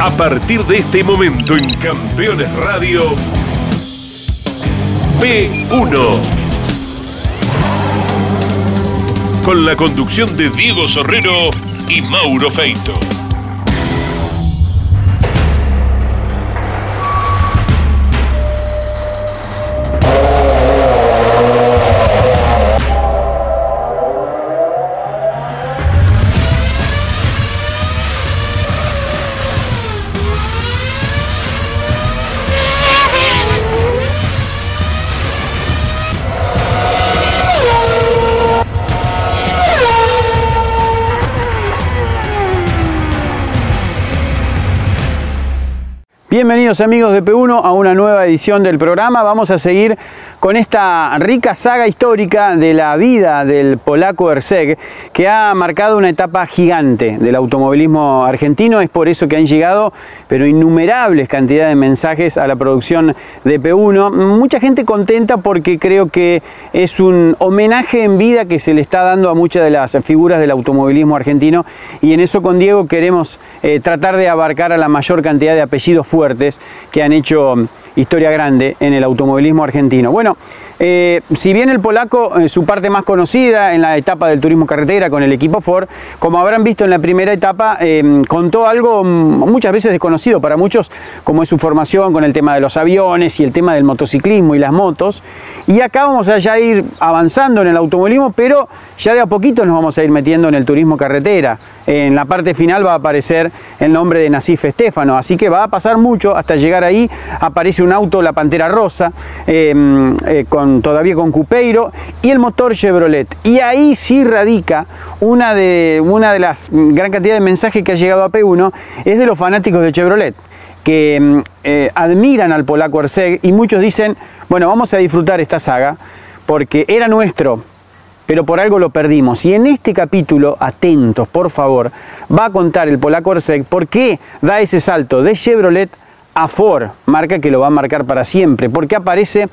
A partir de este momento en Campeones Radio, P1. Con la conducción de Diego Sorrero y Mauro Feito. Bienvenidos amigos de P1 a una nueva edición del programa. Vamos a seguir con esta rica saga histórica de la vida del polaco Erseg, que ha marcado una etapa gigante del automovilismo argentino. Es por eso que han llegado, pero innumerables cantidades de mensajes a la producción de P1. Mucha gente contenta porque creo que es un homenaje en vida que se le está dando a muchas de las figuras del automovilismo argentino. Y en eso con Diego queremos eh, tratar de abarcar a la mayor cantidad de apellidos fuertes que han hecho historia grande en el automovilismo argentino. Bueno, eh, si bien el polaco, su parte más conocida en la etapa del turismo carretera con el equipo Ford, como habrán visto en la primera etapa, eh, contó algo muchas veces desconocido para muchos, como es su formación con el tema de los aviones y el tema del motociclismo y las motos. Y acá vamos a ya ir avanzando en el automovilismo, pero ya de a poquito nos vamos a ir metiendo en el turismo carretera. En la parte final va a aparecer el nombre de Nasif Estefano, así que va a pasar mucho hasta llegar ahí. Aparece un auto, la Pantera Rosa, eh, eh, todavía con Cupeiro, y el motor Chevrolet. Y ahí sí radica una de, una de las gran cantidad de mensajes que ha llegado a P1, es de los fanáticos de Chevrolet que mm, eh, admiran al polaco Erseg y muchos dicen, bueno, vamos a disfrutar esta saga porque era nuestro, pero por algo lo perdimos. Y en este capítulo, atentos, por favor, va a contar el polaco Erseg por qué da ese salto de Chevrolet Ford, marca que lo va a marcar para siempre, porque aparece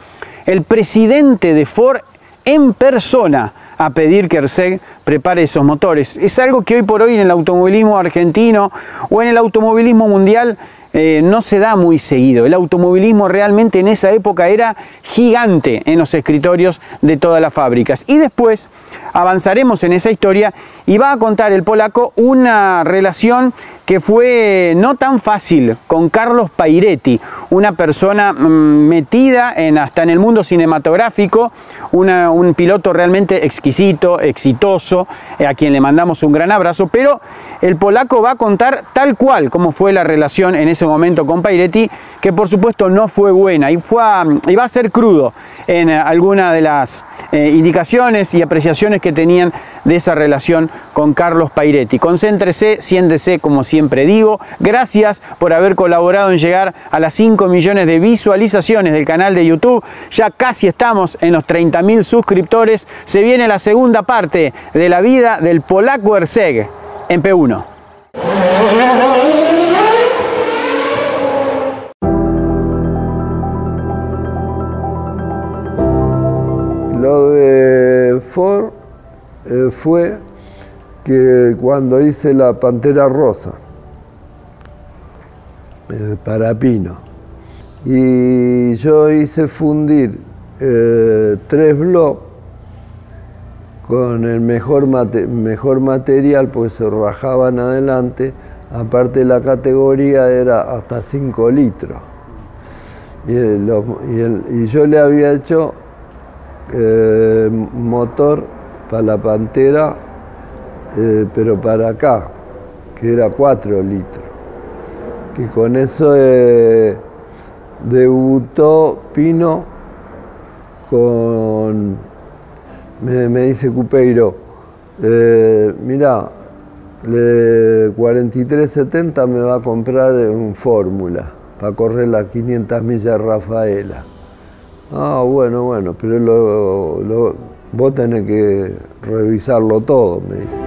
el presidente de Ford en persona a pedir que Erseg prepare esos motores. Es algo que hoy por hoy en el automovilismo argentino o en el automovilismo mundial eh, no se da muy seguido. El automovilismo realmente en esa época era gigante en los escritorios de todas las fábricas. Y después avanzaremos en esa historia y va a contar el polaco una relación que fue no tan fácil con Carlos Pairetti, una persona mm, metida en, hasta en el mundo cinematográfico, un piloto realmente exquisito, exitoso, eh, a quien le mandamos un gran abrazo, pero el polaco va a contar tal cual como fue la relación en ese momento con Pairetti, que por supuesto no fue buena y, fue y va a ser crudo en alguna de las eh, indicaciones y apreciaciones que tenían de esa relación con Carlos Pairetti. Concéntrese, siéntese como siempre digo. Gracias por haber colaborado en llegar a las 5 millones de visualizaciones del canal de YouTube. Ya casi estamos en los 30 mil suscriptores. Se viene la segunda parte de la vida del polaco Erseg en P1. Eh, fue que cuando hice la Pantera Rosa eh, para Pino y yo hice fundir eh, tres blocs con el mejor, mejor material, pues se rajaban adelante, aparte la categoría era hasta 5 litros. Y, yo le había hecho motor para la Pantera, eh, pero para acá, que era 4 litros. Que con eso eh, debutó Pino con me, dice Cupeiro, eh, mira, 4370 me va a comprar un Fórmula para correr las 500 millas Rafaela. Ah, bueno, bueno, pero lo, vos tenés que revisarlo todo, me dice.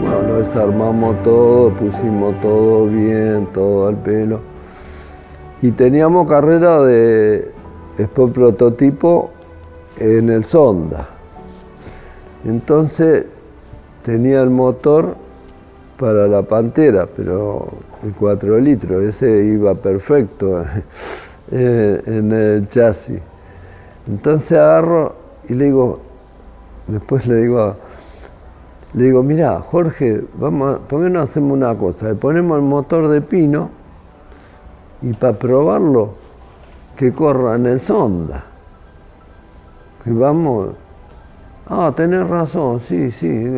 Bueno, lo desarmamos todo, pusimos todo bien, todo al pelo. Y teníamos carrera de Sport prototipo en el Sonda. Entonces tenía el motor para la pantera, pero el 4 litros, ese iba perfecto en el chasis. Entonces agarro y le digo, después le digo, le digo, mira, Jorge, vamos, ¿por qué no hacemos una cosa? Le ponemos el motor de pino y para probarlo, que corra en sonda. Y vamos, ah, tenés razón, sí, sí.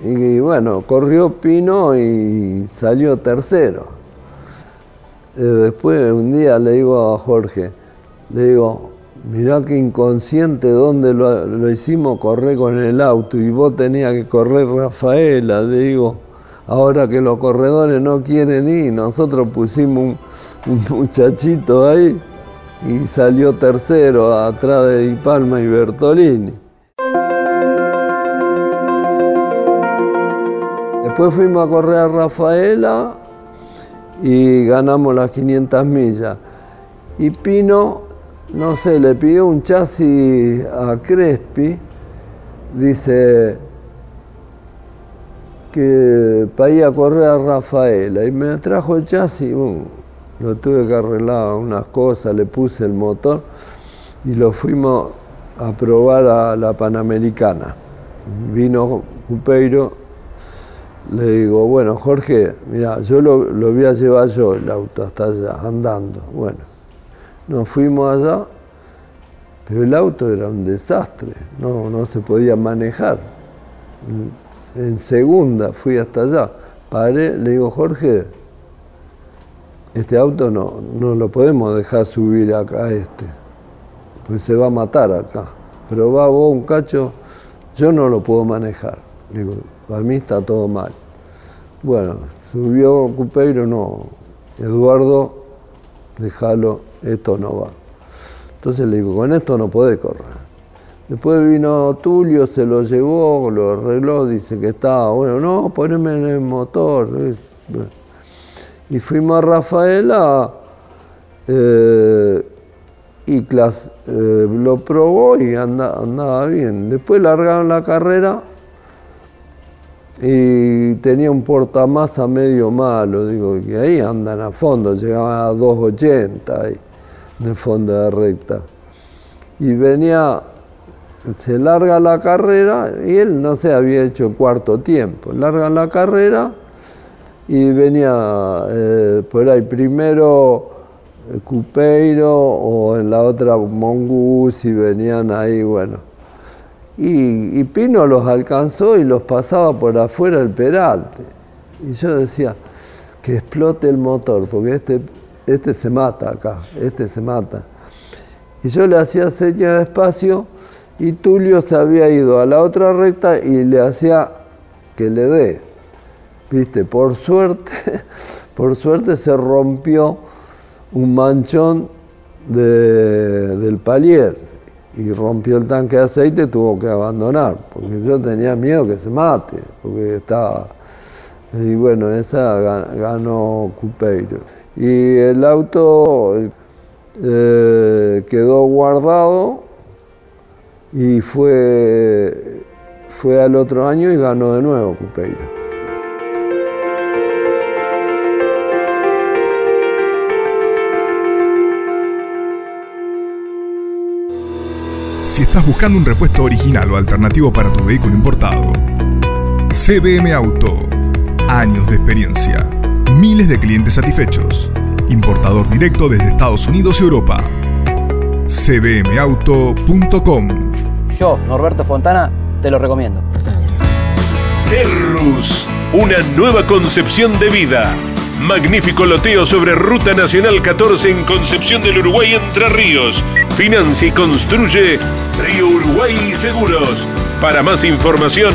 Y, bueno, corrió Pino y salió tercero. Eh, después un día le digo a Jorge, le digo, mirá qué inconsciente donde lo, hicimos correr con el auto y vos tenías que correr Rafaela, digo, ahora que los corredores no quieren ir, nosotros pusimos un, muchachito ahí y salió tercero atrás de Di Palma y Bertolini. Después fuimos a correr a Rafaela y ganamos las 500 millas. Y Pino no sé, le pidió un chasis a Crespi, dice que para ir a correr a Rafaela y me trajo el chasis, lo tuve que arreglar unas cosas, le puse el motor y lo fuimos a probar a la Panamericana. Vino Cupeiro, le digo, bueno Jorge, mira, yo lo, lo voy a llevar yo el auto hasta allá, andando. Bueno, nos fuimos allá, pero el auto era un desastre, no, no se podía manejar. En segunda fui hasta allá, paré, le digo, Jorge, este auto no, no lo podemos dejar subir acá a este, pues se va a matar acá. Pero va vos un cacho, yo no lo puedo manejar. Le digo, para mí está todo mal. Bueno, subió Cupeiro, no, Eduardo, déjalo esto no va. Entonces le digo, con esto no puede correr. Después vino Tulio, se lo llevó, lo arregló, dice que estaba, bueno, no, poneme en el motor. Y fuimos a Rafaela eh, y eh, lo probó y andaba bien. Después largaron la carrera y tenía un portamasa medio malo, digo, que ahí andan a fondo, llegaban a 280 en el fondo de recta. Y venía, se larga la carrera y él no se había hecho cuarto tiempo. Larga la carrera y venía eh, por ahí primero eh, Cupeiro o en la otra Mongus y venían ahí, bueno. Y, Pino los alcanzó y los pasaba por afuera del peralte. Y yo decía, que explote el motor, porque este este se mata acá, este se mata. Y yo le hacía señas de espacio y Tulio se había ido a la otra recta y le hacía que le dé. Viste, por suerte, por suerte se rompió un manchón del palier y rompió el tanque de aceite y tuvo que abandonar, porque yo tenía miedo que se mate, porque estaba... Y bueno, esa ganó Cupeiro y el auto eh, quedó guardado y fue, fue al otro año y ganó de nuevo Cupeiro. Si estás buscando un repuesto original o alternativo para tu vehículo importado, CBM Auto. Años de experiencia miles de clientes satisfechos. Importador directo desde Estados Unidos y Europa. cbmauto.com Yo, Norberto Fontana, te lo recomiendo. Terrus, una nueva concepción de vida. Magnífico loteo sobre Ruta Nacional 14 en Concepción del Uruguay Entre Ríos. Financia y construye Río Uruguay Seguros. Para más información,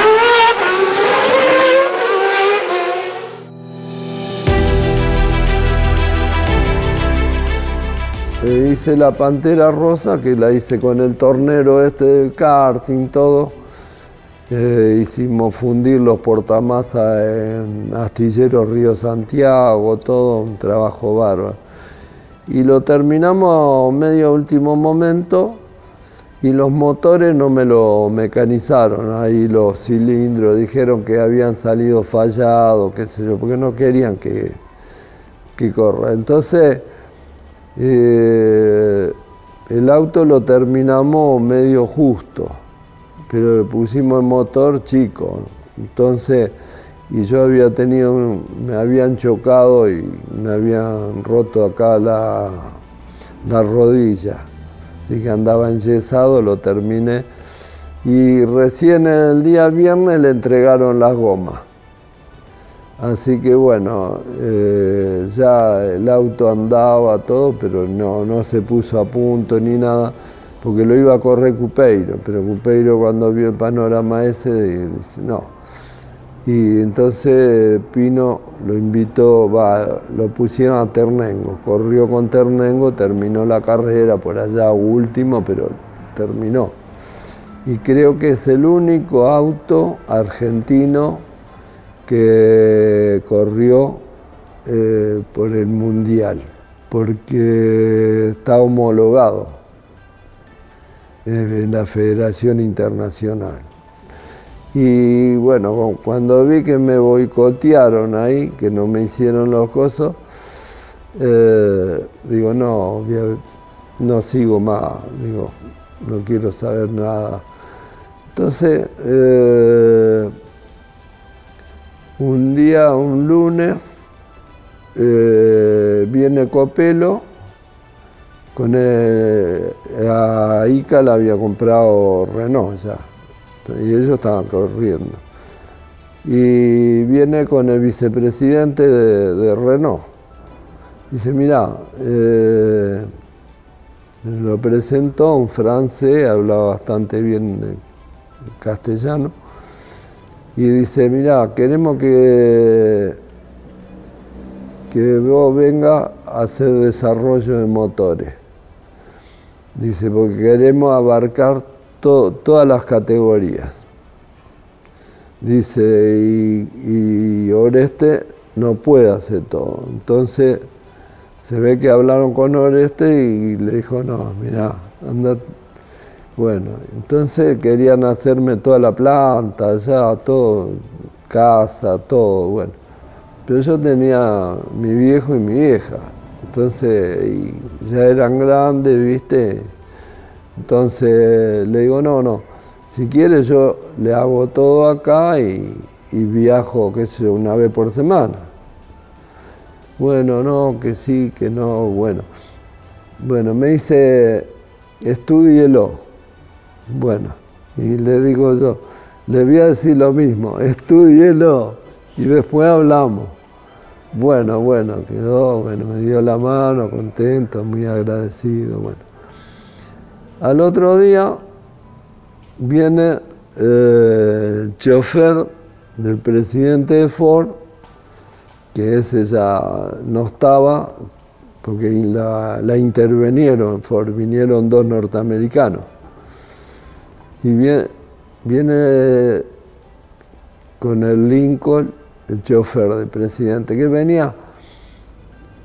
Hice la Pantera Rosa, que la hice con el tornero este del karting, todo. Eh, hicimos fundir los portamasas en Astillero Río Santiago, todo un trabajo bárbaro. Y lo terminamos medio último momento y los motores no me lo mecanizaron, ahí los cilindros, dijeron que habían salido fallados, qué sé yo, porque no querían que, que corra. Entonces, eh, el auto lo terminamos medio justo, pero le pusimos el motor chico. Entonces, y yo había tenido, me habían chocado y me habían roto acá la, la rodilla así que andaba enyesado, lo terminé. Y recién el día viernes le entregaron las gomas. Así que bueno, eh, ya el auto andaba todo, pero no, no se puso a punto ni nada, porque lo iba a correr Cupeiro, pero Cupeiro cuando vio el panorama ese, dice, no, y entonces Pino lo invitó, va, lo pusieron a Ternengo, corrió con Ternengo, terminó la carrera por allá último, pero terminó. Y creo que es el único auto argentino que corrió eh, por el Mundial, porque está homologado en la Federación Internacional. Y bueno, cuando vi que me boicotearon ahí, que no me hicieron los cosos, eh, digo, no, no sigo más, digo, no quiero saber nada. Entonces, eh, un día, un lunes, eh, viene Copelo, con el, a Ica le había comprado Renault ya y ellos estaban corriendo. Y viene con el vicepresidente de, Renault. Dice, mira, eh, lo presentó un francés, hablaba bastante bien castellano, y dice, mira, queremos que, que vos venga a hacer desarrollo de motores. Dice, porque queremos abarcar todas las categorías. Dice, y, Oreste no puede hacer todo. Entonces se ve que hablaron con Oreste y le dijo, no, mira, anda. Bueno, entonces querían hacerme toda la planta, ya, todo, casa, todo, bueno. Pero yo tenía mi viejo y mi vieja, entonces ya eran grandes, viste, entonces le digo, no, no, si quiere yo le hago todo acá y, viajo, qué sé una vez por semana. Bueno, no, que sí, que no, bueno. Bueno, me dice, estudielo. Bueno, y le digo yo, le voy a decir lo mismo, estudielo y después hablamos. Bueno, bueno, quedó, bueno, me dio la mano, contento, muy agradecido, bueno. Al otro día viene eh, el chofer del presidente de Ford, que ese ya no estaba, porque la, intervinieron Ford, vinieron dos norteamericanos. Y viene, viene con el Lincoln, el chofer del presidente, que venía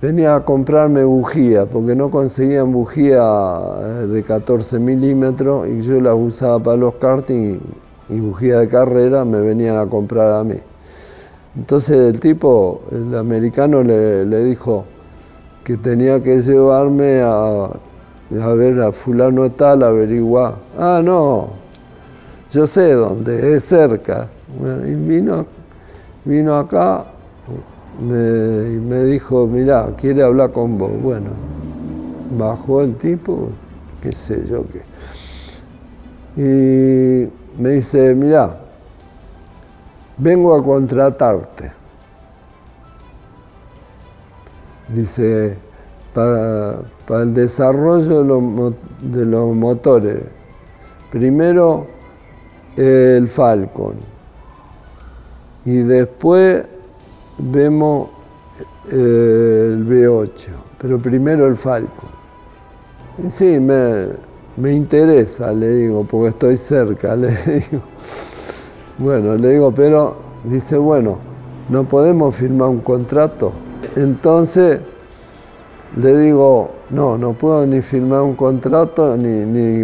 venía a comprarme bujía, porque no conseguían bujía eh, de 14 milímetros y yo las usaba para los karting y, bujía de carrera me venían a comprar a mí. Entonces el tipo, el americano le, dijo que tenía que llevarme a, a ver a fulano tal, averiguar. Ah, no, yo sé dónde, es cerca. y vino, vino acá, me, y me dijo, mira, quiere hablar con vos. Bueno, bajó el tipo, qué sé yo qué. Y me dice, mira, vengo a contratarte. Dice, para, para el desarrollo de los, de los motores. Primero el Falcon y después vemos eh, el B8, pero primero el Falcon. Sí, me, me interesa, le digo, porque estoy cerca, le digo. Bueno, le digo, pero dice, bueno, no podemos firmar un contrato. Entonces le digo, no, no puedo ni firmar un contrato ni, ni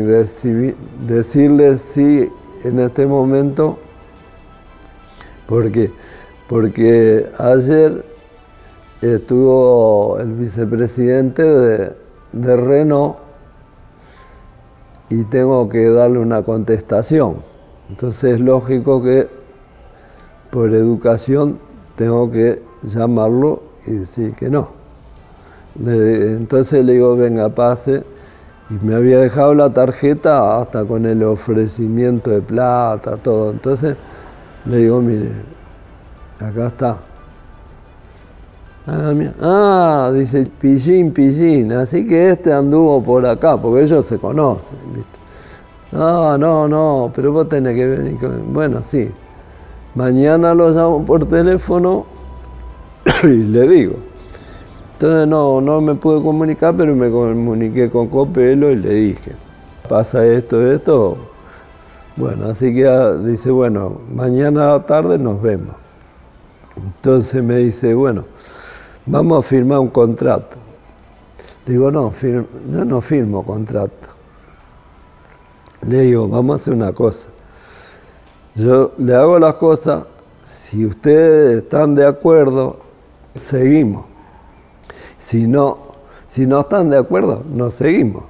decirle sí en este momento, porque, porque ayer estuvo el vicepresidente de, de Renault y tengo que darle una contestación. Entonces es lógico que por educación tengo que llamarlo y decir que no. entonces le digo, venga, pase. Y me había dejado la tarjeta hasta con el ofrecimiento de plata, todo. Entonces le digo, mire, acá está. Ah, dice Pillín, Pillín. Así que este anduvo por acá, porque ellos se conocen. No, no, no, pero vos tenés que venir. Bueno, sí. Mañana lo llamo por teléfono y le digo. Entonces no, no me pude comunicar, pero me comuniqué con Copelo y le dije, pasa esto, esto. Bueno, así que ah, dice, bueno, mañana a la tarde nos vemos. Entonces me dice, bueno, vamos a firmar un contrato. Digo, no, yo no firmo contrato. Le digo, vamos a hacer una cosa. Yo le hago las cosas, si ustedes están de acuerdo, seguimos. Si no, si no están de acuerdo, no seguimos.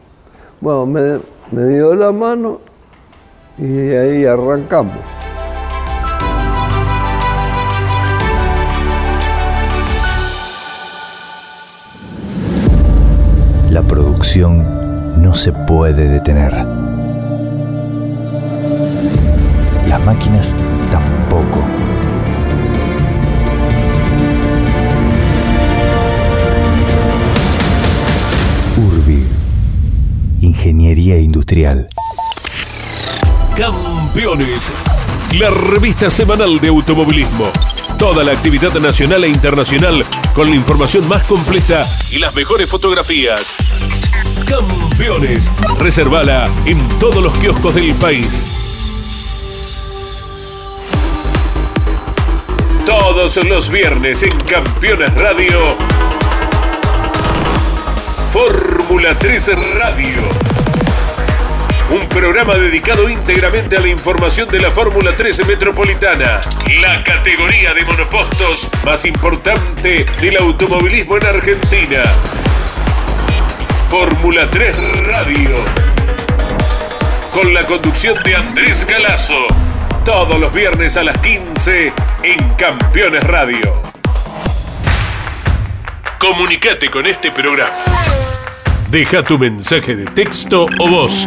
Bueno, me, me dio la mano y ahí arrancamos. La producción no se puede detener las máquinas tampoco. Ingeniería Industrial. Campeones, la revista semanal de automovilismo. Toda la actividad nacional e internacional con la información más completa y las mejores fotografías. Campeones, reservala en todos los kioscos del país. Todos los viernes en Campeones Radio. Fórmula 3 Radio. Un programa dedicado íntegramente a la información de la Fórmula 13 Metropolitana, la categoría de monopostos más importante del automovilismo en Argentina. Fórmula 3 Radio. Con la conducción de Andrés Galazo todos los viernes a las 15 en Campeones Radio. Comunicate con este programa. Deja tu mensaje de texto o voz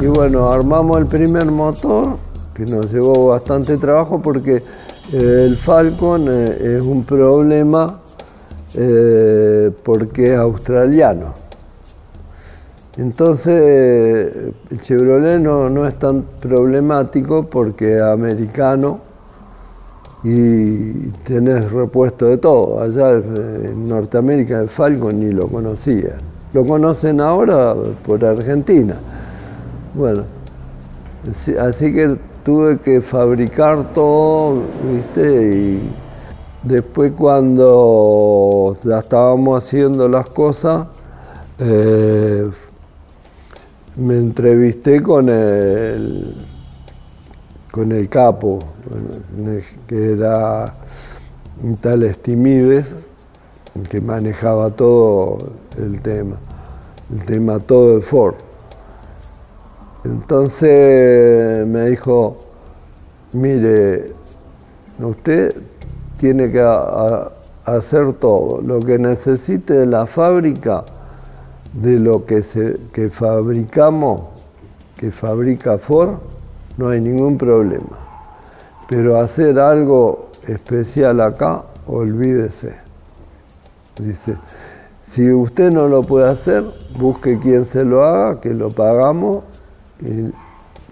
Y bueno, armamos el primer motor, que nos llevó bastante trabajo porque eh, el Falcon eh, es un problema eh, porque es australiano. Entonces, el Chevrolet no, es tan problemático porque es americano y tenés repuesto de todo. Allá en Norteamérica el Falcon ni lo conocía. Lo conocen ahora por Argentina. Bueno, así que tuve que fabricar todo, ¿viste? Y después cuando ya estábamos haciendo las cosas, eh, me entrevisté con el, con el capo, que era tal Estimides, que manejaba todo el tema, el tema todo el Ford. Entonces me dijo, mire, usted tiene que hacer todo, lo que necesite de la fábrica, de lo que, que fabricamos, que fabrica Ford, no hay ningún problema. Pero hacer algo especial acá, olvídese. Dice, si usted no lo puede hacer, busque quien se lo haga, que lo pagamos,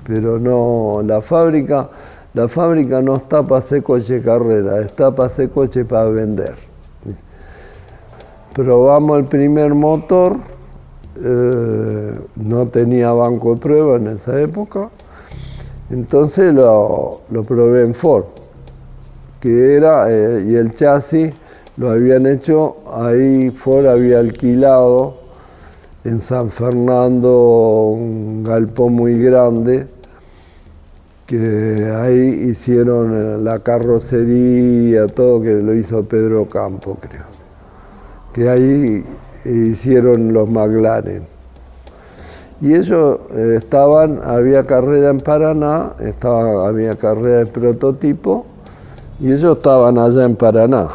pero no, la fábrica, la fábrica no está para hacer coche carrera, está para hacer coche para vender. Probamos el primer motor, eh, no tenía banco de prueba en esa época, entonces lo, probé en Ford, que era, eh, y el chasis lo habían hecho, ahí Ford había alquilado en San Fernando un galpón muy grande, que ahí hicieron eh, la carrocería, todo que lo hizo Pedro Campo, creo. Que ahí hicieron los McLaren. Y ellos eh, estaban, había carrera en Paraná, estaba, había carrera de prototipo, y ellos estaban allá en Paraná.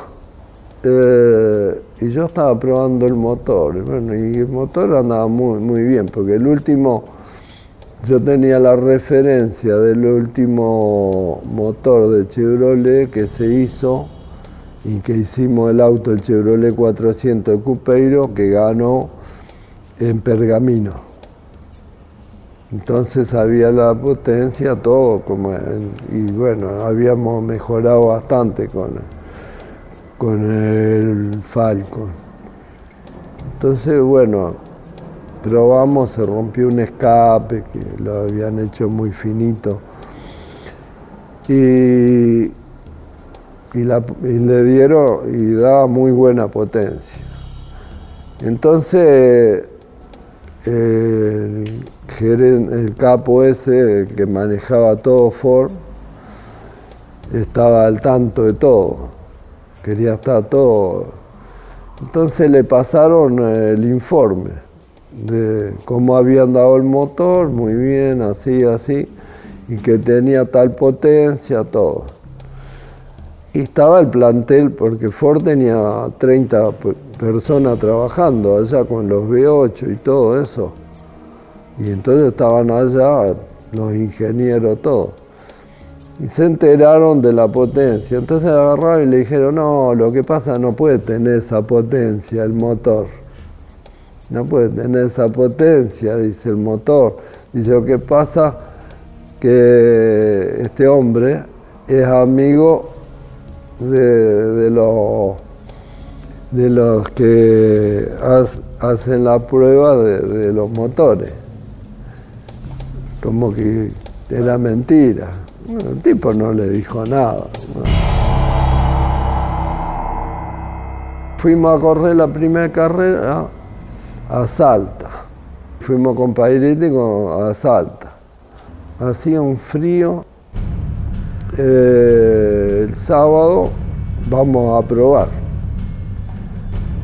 Eh, y yo estaba probando el motor, y el motor andaba muy, muy bien, porque el último, yo tenía la referencia del último motor de Chevrolet que se hizo y que hicimos el auto, el Chevrolet 400 de Cupeiro, que ganó en Pergamino. Entonces había la potencia, todo, como y bueno, habíamos mejorado bastante con, con el Falcon. Entonces, bueno, probamos, se rompió un escape que lo habían hecho muy finito. Y, y, le dieron y daba muy buena potencia. Entonces, el, el capo ese que manejaba todo Ford estaba al tanto de todo, quería estar todo. Entonces le pasaron el informe de cómo habían dado el motor, muy bien, así, así, y que tenía tal potencia, todo. Y estaba el plantel, porque Ford tenía 30 personas trabajando allá con los V8 y todo eso. Y entonces estaban allá los ingenieros todos. Y se enteraron de la potencia. Entonces agarraron y le dijeron, no, lo que pasa no puede tener esa potencia el motor. No puede tener esa potencia, dice el motor. Dice, lo que pasa que este hombre es amigo de, los, de los que hacen la prueba de, los motores. Como que era mentira. El tipo no le dijo nada. Fuimos a correr la primera carrera a Salta. Fuimos con Pairetti a Salta. Hacía un frío eh, el sábado vamos a probar.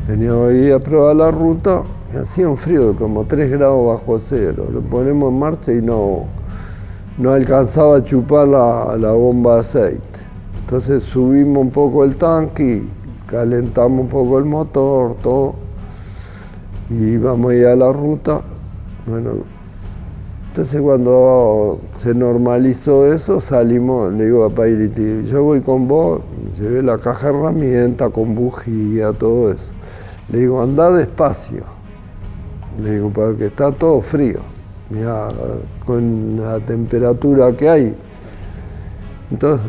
Teníamos que ir a probar la ruta hacía un frío como 3 grados bajo cero. Lo ponemos en marcha y no, no alcanzaba a chupar la, bomba de aceite. Entonces subimos un poco el tanque calentamos un poco el motor, todo. Y vamos a ir a la ruta. Bueno, entonces cuando se normalizó eso, salimos, le digo a Pairiti, yo voy con vos, llevé la caja de herramientas con bujía, todo eso. Le digo, anda despacio. Le digo, porque está todo frío. Mira, con la temperatura que hay. Entonces,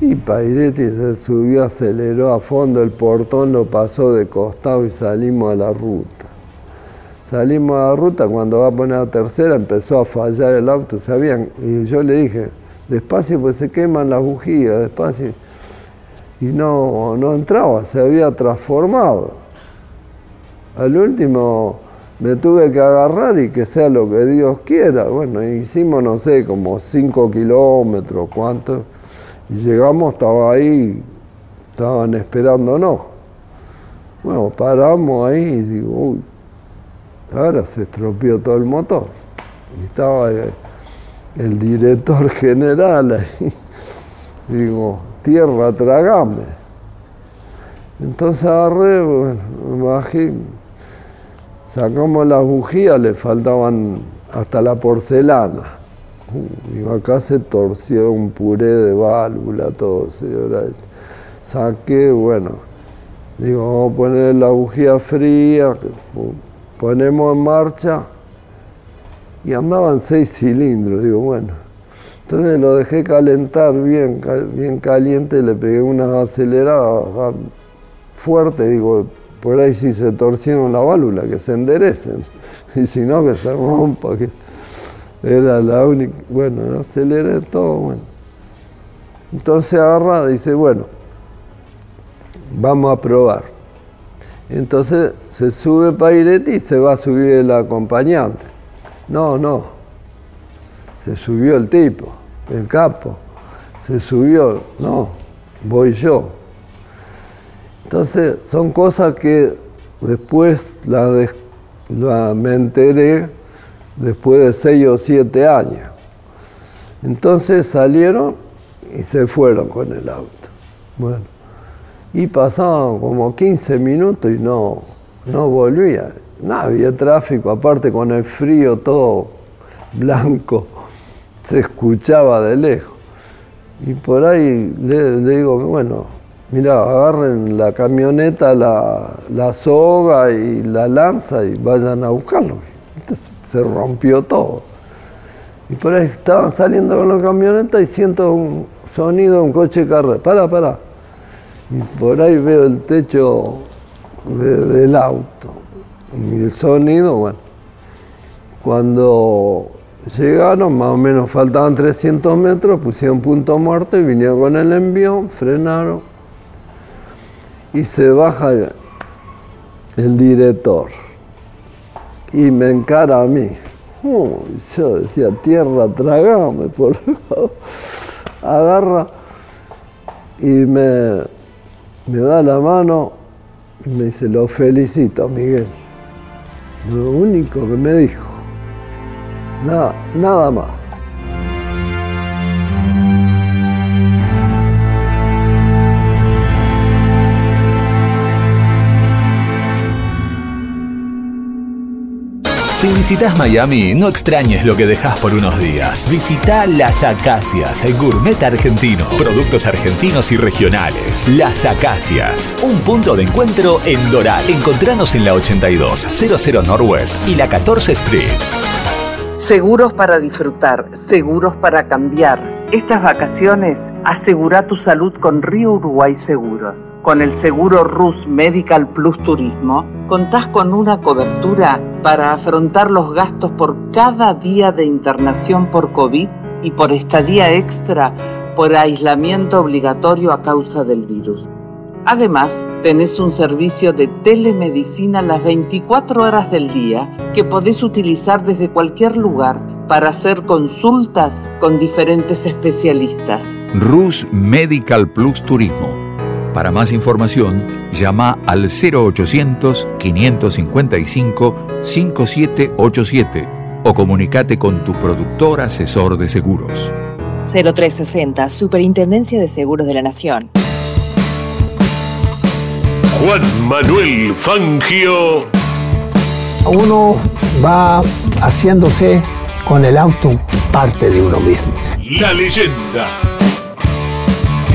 y Pairetti se subió, aceleró a fondo, el portón lo pasó de costado y salimos a la ruta. Salimos a la ruta, cuando va a poner la tercera empezó a fallar el auto, sabían, y yo le dije, despacio pues se queman las bujías, despacio. Y no, no entraba, se había transformado. Al último me tuve que agarrar y que sea lo que Dios quiera. Bueno, hicimos, no sé, como cinco kilómetros, cuánto, y llegamos, estaba ahí, estaban esperándonos. Bueno, paramos ahí y digo, uy, Ahora se estropeó todo el motor. Y estaba el, director general ahí. Digo, tierra, tragame. Entonces agarré, bueno, me Sacamos las bujías, le faltaban hasta la porcelana. Y acá se torció un puré de válvula, todo. Señora. Saqué, bueno, digo, vamos a poner la bujía fría, ponemos en marcha y andaban seis cilindros, digo, bueno. Entonces lo dejé calentar bien, bien caliente, le pegué una acelerada fuerte, digo, por ahí si se torcieron la válvula, que se enderecen, y si no, que se rompa, que era la única, bueno, aceleré todo, bueno. Entonces agarra, dice, bueno, vamos a probar. Entonces se sube Pairetti y se va a subir el acompañante. No, no, se subió el tipo, el capo, se subió, no, voy yo. Entonces son cosas que después la, me enteré después de seis o siete años. Entonces salieron y se fueron con el auto. Bueno, y pasaban como 15 minutos y no, no volvía. No había tráfico, aparte con el frío todo blanco, se escuchaba de lejos. Y por ahí le, le digo, bueno, mira, agarren la camioneta, la, soga y la lanza y vayan a buscarlo. Entonces, se rompió todo. Y por ahí estaban saliendo con la camioneta y siento un sonido un coche carrera. Para, para. Y por ahí veo el techo del auto. Y el sonido, bueno. Cuando llegaron, más o menos faltaban 300 metros, pusieron punto muerto y vinieron con el envión, frenaron y se baja el director y me encara a mí. yo decía, tierra, tragame, por favor. Agarra y me, me da la mano y me dice, lo felicito, Miguel. Lo único que me dijo. Nada, nada más. Si visitas Miami, no extrañes lo que dejas por unos días. Visita Las Acacias, el gourmet argentino. Productos argentinos y regionales. Las Acacias. Un punto de encuentro en Doral. Encontranos en la 82, 00 Northwest y la 14 Street. Seguros para disfrutar, seguros para cambiar. Estas vacaciones asegura tu salud con Río Uruguay Seguros. Con el seguro RUS Medical Plus Turismo, contás con una cobertura para afrontar los gastos por cada día de internación por COVID y por estadía extra por aislamiento obligatorio a causa del virus. Además, tenés un servicio de telemedicina las 24 horas del día que podés utilizar desde cualquier lugar para hacer consultas con diferentes especialistas. RUS Medical Plus Turismo. Para más información, llama al 0800-555-5787 o comunícate con tu productor asesor de seguros. 0360, Superintendencia de Seguros de la Nación. Juan Manuel Fangio. Uno va haciéndose con el auto parte de uno mismo. La leyenda.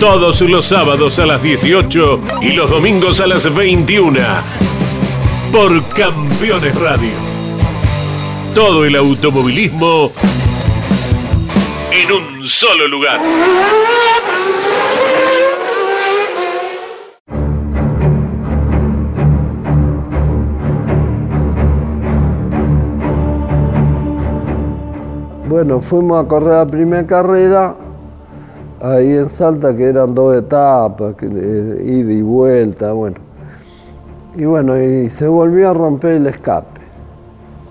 Todos los sábados a las 18 y los domingos a las 21. Por Campeones Radio. Todo el automovilismo en un solo lugar. Bueno, fuimos a correr la primera carrera ahí en Salta, que eran dos etapas, eh, ida y vuelta, bueno. Y bueno, y se volvió a romper el escape.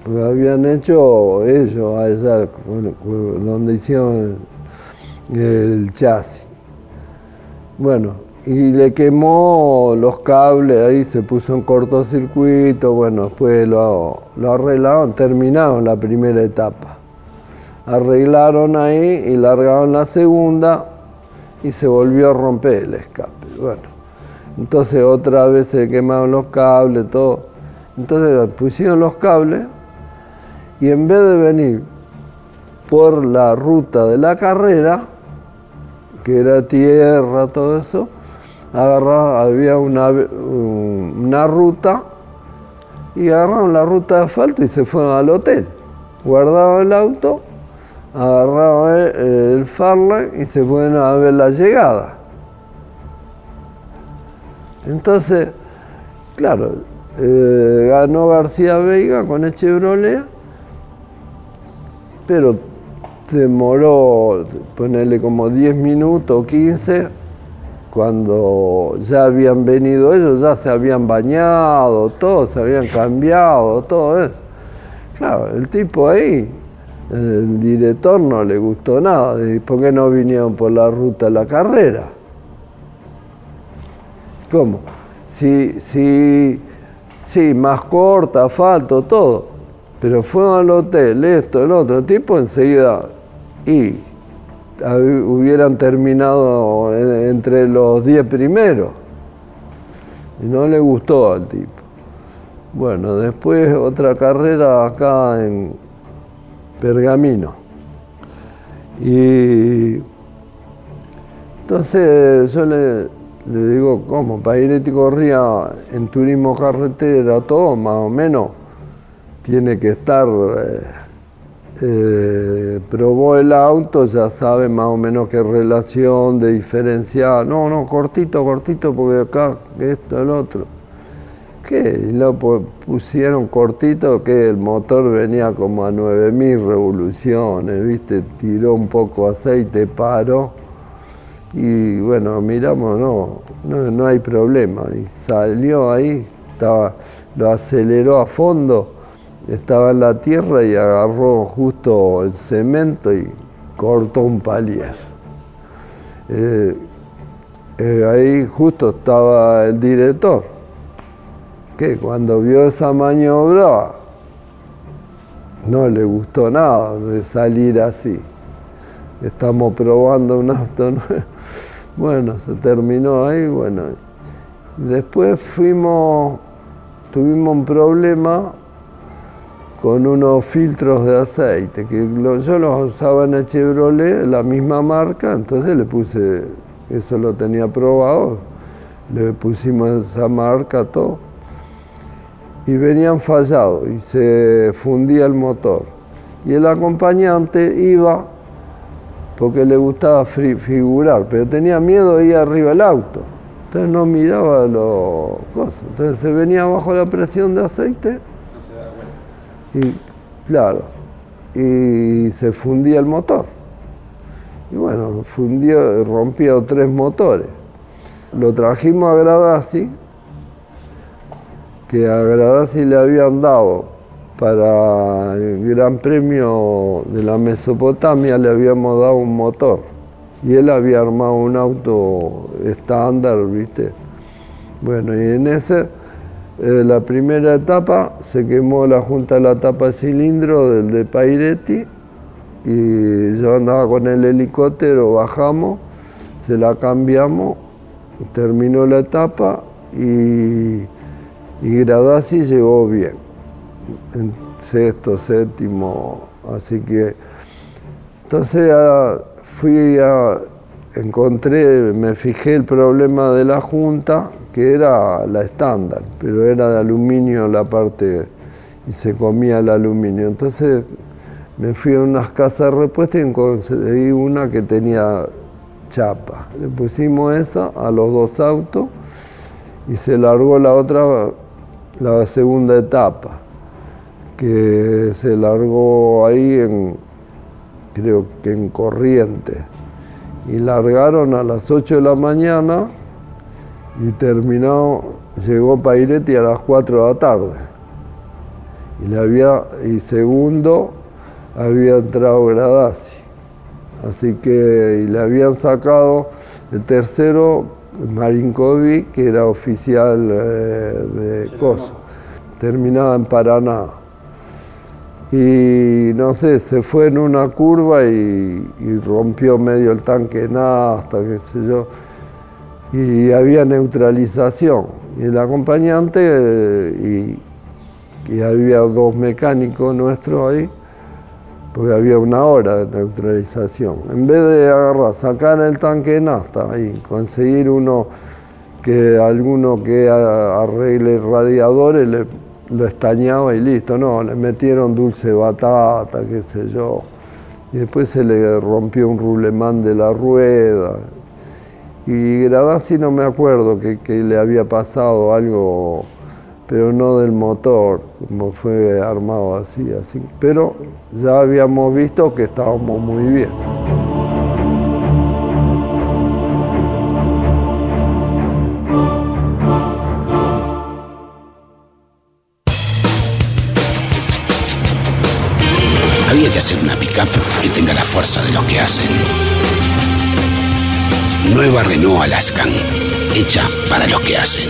Lo habían hecho ellos allá, donde hicieron el chasis. Bueno, y le quemó los cables, ahí se puso en cortocircuito, bueno, después lo arreglaron, terminaron la primera etapa. Arreglaron ahí y largaron la segunda y se volvió a romper el escape. Bueno, entonces otra vez se quemaron los cables, todo. Entonces pusieron los cables y en vez de venir por la ruta de la carrera, que era tierra, todo eso, agarraba, había una, una ruta y agarraron la ruta de asfalto y se fueron al hotel. Guardaban el auto, agarraban el, el y se fueron a ver la llegada. Entonces, claro, eh, ganó García Veiga con el Chevrolet, pero demoró, ponerle como 10 minutos o 15, cuando ya habían venido ellos, ya se habían bañado, todo, se habían cambiado, todo eso. Claro, el tipo ahí, el director no le gustó nada, ¿por qué no vinieron por la ruta de la carrera? ¿Cómo? Sí, sí, sí, más corta, asfalto, todo. Pero fueron al hotel, esto, el otro tipo, enseguida, y hubieran terminado entre los 10 primeros. Y no le gustó al tipo. Bueno, después otra carrera acá en Pergamino. Y entonces yo le, le digo, ¿cómo? Pairetti corría en turismo carretera, todo más o menos, tiene que estar, eh, eh, probó el auto, ya sabe más o menos qué relación de diferencial. No, no, cortito, cortito, porque acá, esto, el otro. ¿Qué? Y lo pusieron cortito, que el motor venía como a 9000 revoluciones, ¿viste? Tiró un poco aceite, paró y bueno, miramos, no, no, hay problema. Y salió ahí, estaba, lo aceleró a fondo, estaba en la tierra y agarró justo el cemento y cortó un palier. Eh, eh, ahí justo estaba el director, que cuando vio esa maniobra no le gustó nada de salir así. Estamos probando un auto nuevo bueno, se terminó ahí, bueno. Después fuimos, tuvimos un problema con unos filtros de aceite, que yo los usaba en Chevrolet, la misma marca, entonces le puse, eso lo tenía probado, le pusimos esa marca, todo, y venían fallados y se fundía el motor. Y el acompañante iba porque le gustaba figurar, pero tenía miedo de ir arriba del auto. Entonces no miraba los cosas. Entonces se venía bajo la presión de aceite. Y claro, y se fundía el motor. Y bueno, fundió, rompía tres motores. Lo trajimos a Gradasi, que a Gradasi le habían dado para el Gran Premio de la Mesopotamia le habíamos dado un motor y él había armado un auto estándar, ¿viste? Bueno, y en ese, eh, la primera etapa, se quemó la junta de la tapa de cilindro del de Pairetti y yo andaba con el helicóptero, bajamos, se la cambiamos, terminó la etapa y, y Gradasi llegó bien en sexto, séptimo, así que entonces fui a, encontré, me fijé el problema de la junta, que era la estándar, pero era de aluminio la parte y se comía el aluminio. Entonces me fui a unas casas de repuesto y conseguí una que tenía chapa. Le pusimos esa a los dos autos y se largó la otra, la segunda etapa que se largó ahí en, creo que en corriente, y largaron a las 8 de la mañana y terminó, llegó Pairetti a las 4 de la tarde. Y, le había, y segundo había entrado Gradasi. Así que le habían sacado el tercero, Marinkovic, que era oficial eh, de COSO. Terminaba en Paraná. Y no sé, se fue en una curva y, rompió medio el tanque hasta qué sé yo. Y había neutralización. Y el acompañante, eh, y, y había dos mecánicos nuestros ahí, porque había una hora de neutralización. En vez de agarrar, sacar el tanque de nafta y conseguir uno que alguno que arregle radiadores le, lo estañaba y listo, no, le metieron dulce batata, qué sé yo, y después se le rompió un rulemán de la rueda. Y Gradasi no me acuerdo que, que le había pasado algo pero no del motor, como fue armado así, así. Pero ya habíamos visto que estábamos muy bien. Había que hacer una pickup que tenga la fuerza de los que hacen. Nueva Renault Alaskan, hecha para los que hacen.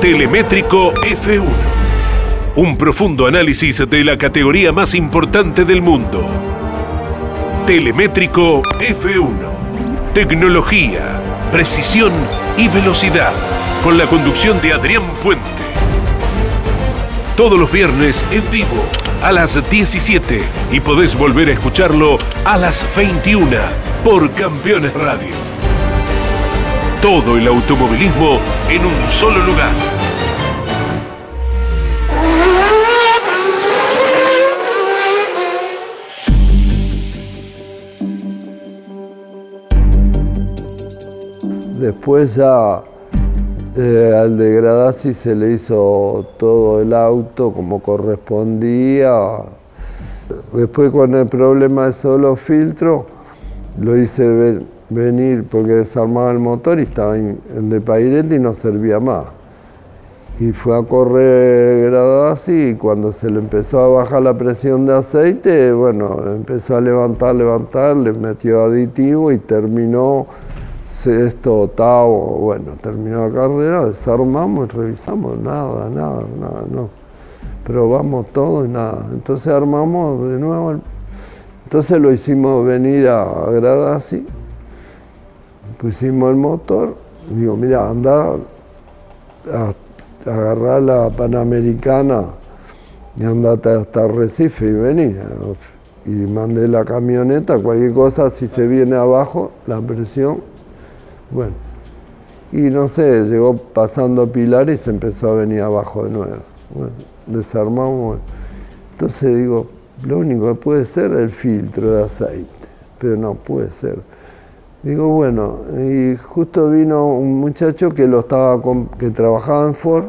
Telemétrico F1. Un profundo análisis de la categoría más importante del mundo. Telemétrico F1. Tecnología, precisión y velocidad. Con la conducción de Adrián Puente. Todos los viernes en vivo a las 17 y podés volver a escucharlo a las 21 por Campeones Radio todo el automovilismo en un solo lugar. Después ya eh, al de se le hizo todo el auto como correspondía. Después con el problema de solo filtro, lo hice venir porque desarmaba el motor y estaba en, de Pairete y no servía más. Y fue a correr así y cuando se le empezó a bajar la presión de aceite, bueno, empezó a levantar, levantar, le metió aditivo y terminó sexto, octavo, bueno, terminó la carrera, desarmamos y revisamos, nada, nada, nada, no. Probamos todo y nada. Entonces armamos de nuevo, entonces lo hicimos venir a, así pusimos el motor, digo, mira, anda a, agarrar la Panamericana y andate hasta Recife y vení. Y mandé la camioneta, cualquier cosa, si se viene abajo, la presión, bueno. Y no sé, llegó pasando Pilar y se empezó a venir abajo de nuevo. Desarmamos. Entonces digo, lo único que puede ser el filtro de aceite, pero no puede ser. Digo, bueno, y justo vino un muchacho que lo estaba que trabajaba en Ford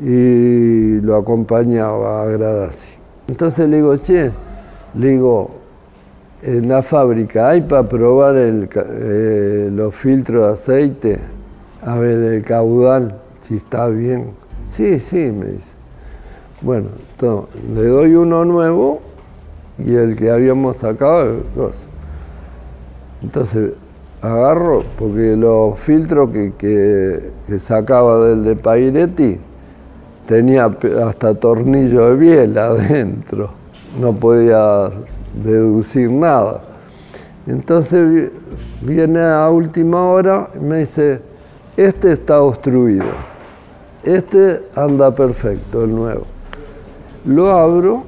y lo acompañaba a Gradasi. Entonces le digo, che, le digo, en la fábrica hay para probar eh, los filtros de aceite, a ver el caudal, si está bien. Sí, sí, me dice. Bueno, le doy uno nuevo y el que habíamos sacado, dos. Entonces agarro, porque los filtros que, sacaba del de Pairetti tenía hasta tornillo de biela adentro, no podía deducir nada. Entonces viene a última hora y me dice, este está obstruido, este anda perfecto, el nuevo. Lo abro,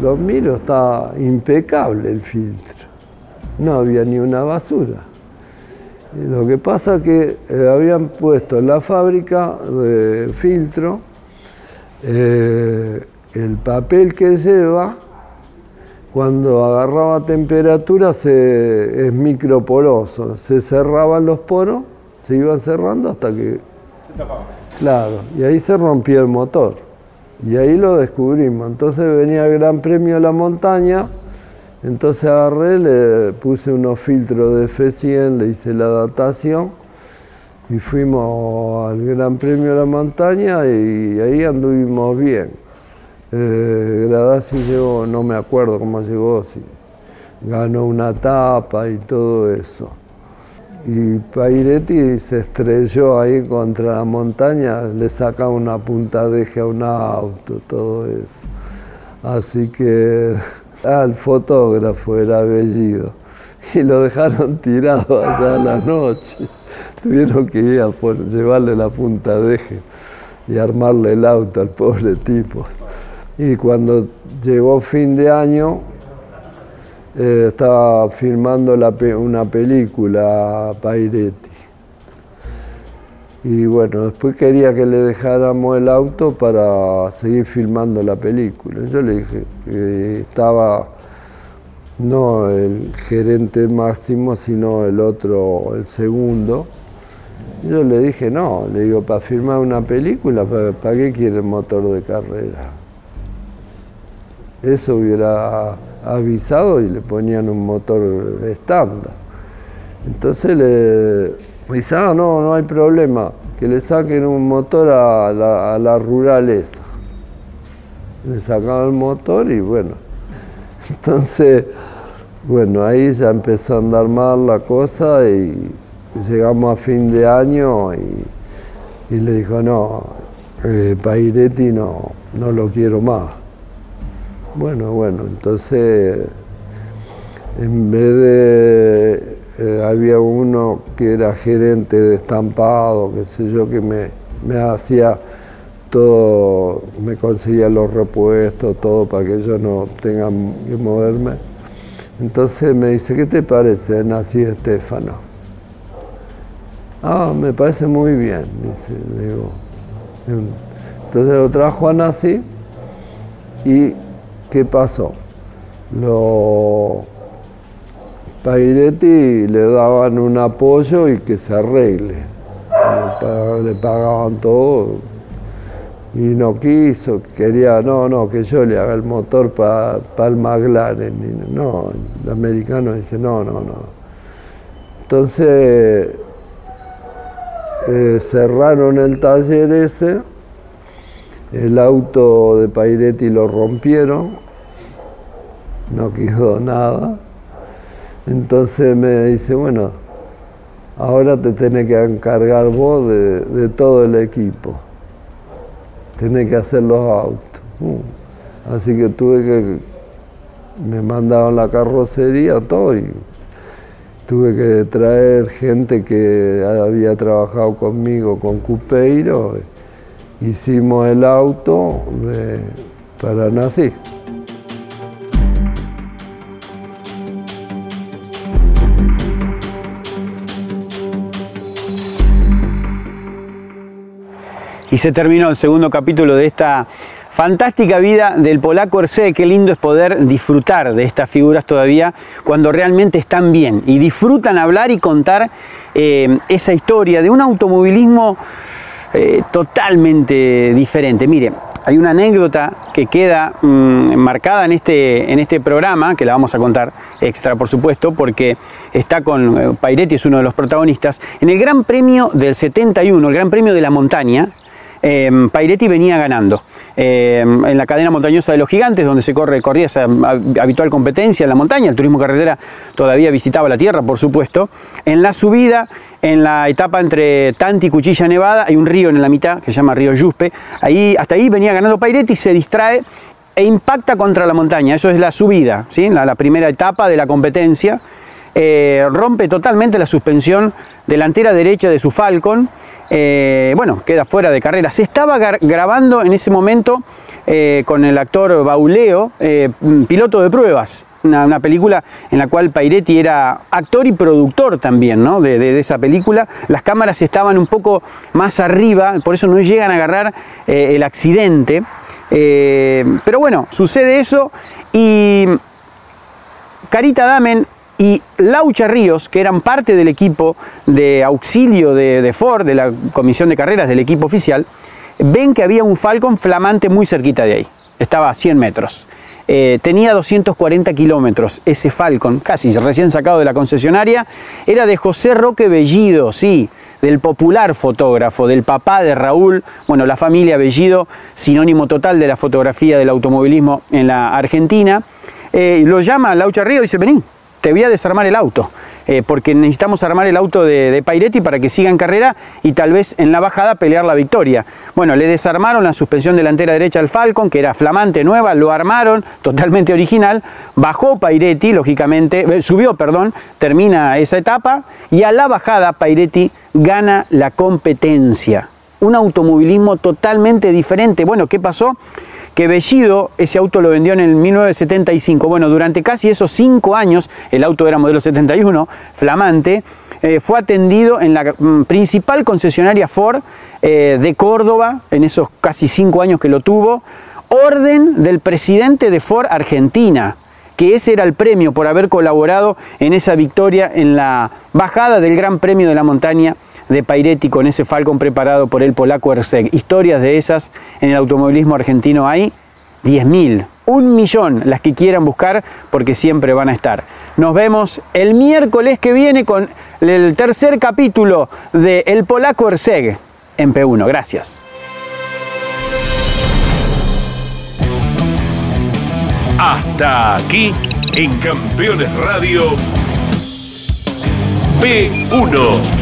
lo miro, está impecable el filtro no había ni una basura. Y lo que pasa es que eh, habían puesto en la fábrica de filtro eh, el papel que lleva, cuando agarraba temperatura se, es microporoso, se cerraban los poros, se iban cerrando hasta que... Se tapaba. Claro, y ahí se rompió el motor. Y ahí lo descubrimos. Entonces venía el Gran Premio de la Montaña, entonces agarré, le puse unos filtros de F100, le hice la datación y fuimos al Gran Premio de la Montaña y ahí anduvimos bien. Eh, Gradasi llegó, no me acuerdo cómo llegó, si ganó una tapa y todo eso. Y Pairetti se estrelló ahí contra la montaña, le saca una punta de a un auto, todo eso. Así que al fotógrafo era Bellido y lo dejaron tirado allá a la noche. Tuvieron que ir a llevarle la punta de eje y armarle el auto al pobre tipo. Y cuando llegó fin de año, eh, estaba filmando una película Pairetti. Y bueno, después quería que le dejáramos el auto para seguir filmando la película. Yo le dije que estaba no el gerente máximo, sino el otro, el segundo. Yo le dije, no, le digo, para filmar una película, ¿para, qué quiere motor de carrera? Eso hubiera avisado y le ponían un motor estándar. Entonces le dice, ah, no, no hay problema, que le saquen un motor a la, a la rural esa. Le sacaron el motor y bueno. Entonces, bueno, ahí ya empezó a andar mal la cosa y llegamos a fin de año y, le dijo, no, eh, Pairetti no, no lo quiero más. Bueno, bueno, entonces en vez de, eh, había uno que era gerente de estampado, qué sé yo, que me, hacía todo, me conseguía los repuestos, todo para que yo no tenga que moverme entonces me dice, ¿qué te parece, Nací Estefano? Ah, me parece muy bien, dice, digo. Entonces lo trajo a Nací y ¿qué pasó? Lo Pairetti le daban un apoyo y que se arregle. Le pagaban todo, y no quiso, quería, no, no, que yo le haga el motor para el McLaren. no, el americano dice, no, no, no. Entonces eh, cerraron el taller ese, el auto de Pairetti lo rompieron, no quedó nada. Entonces me dice, bueno, ahora te tenés que encargar vos de todo el equipo tiene que hacer los autos. Uh, así que tuve que, me mandaban la carrocería, todo, y tuve que traer gente que había trabajado conmigo con Cupeiro. Hicimos el auto de, para Y se terminó el segundo capítulo de esta fantástica vida del polaco Erce. Qué lindo es poder disfrutar de estas figuras todavía cuando realmente están bien y disfrutan hablar y contar eh, esa historia de un automovilismo eh, totalmente diferente. Mire, hay una anécdota que queda mm, marcada en este, en este programa, que la vamos a contar extra, por supuesto, porque está con eh, Pairetti, es uno de los protagonistas. En el Gran Premio del 71, el Gran Premio de la Montaña, eh, Pairetti venía ganando. Em, en la cadena montañosa de los gigantes, donde se corre, corría esa habitual competencia en la montaña, el turismo carretera todavía visitaba la tierra, por supuesto. En la subida, en la etapa entre Tanti y Cuchilla Nevada, hay un río en la mitad que se llama Río Yuspe. Ahí, hasta ahí venía ganando Pairetti, se distrae e impacta contra la montaña. Eso es la subida, ¿sí? la primera etapa de la competencia. Eh, rompe totalmente la suspensión delantera derecha de su Falcon. Eh, bueno, queda fuera de carrera. Se estaba grabando en ese momento eh, con el actor Bauleo, piloto de pruebas. una, película en la cual Pairetti era actor y productor también, ¿no? De, esa película. Las cámaras estaban un poco más arriba, por eso no llegan a agarrar el accidente. Pero bueno, sucede eso y Carita Damen y Laucha Ríos, que eran parte del equipo de auxilio de, Ford, de la comisión de carreras del equipo oficial, ven que había un Falcon flamante muy cerquita de ahí. Estaba a 100 metros. Eh, tenía 240 kilómetros. Ese Falcon, casi recién sacado de la concesionaria, era de José Roque Bellido, sí, del popular fotógrafo, del papá de Raúl, bueno, la familia Bellido, sinónimo total de la fotografía del automovilismo en la Argentina. Eh, lo llama Laucha Río y dice, vení, te voy a desarmar el auto, eh, porque necesitamos armar el auto de, de Pairetti para que siga en carrera y tal vez en la bajada pelear la victoria. Bueno, le desarmaron la suspensión delantera derecha al Falcon, que era flamante nueva, lo armaron, totalmente original, bajó Pairetti, lógicamente, eh, subió, perdón, termina esa etapa y a la bajada Pairetti gana la competencia. Un automovilismo totalmente diferente. Bueno, ¿qué pasó? Que Bellido ese auto lo vendió en el 1975. Bueno, durante casi esos cinco años, el auto era modelo 71, flamante, eh, fue atendido en la mm, principal concesionaria Ford eh, de Córdoba, en esos casi cinco años que lo tuvo, orden del presidente de Ford Argentina que ese era el premio por haber colaborado en esa victoria en la bajada del Gran Premio de la Montaña de Pairetti con ese Falcon preparado por el polaco Erseg. Historias de esas en el automovilismo argentino hay 10.000, un millón las que quieran buscar porque siempre van a estar. Nos vemos el miércoles que viene con el tercer capítulo de El polaco Erseg en P1. Gracias. Hasta aquí en Campeones Radio P1.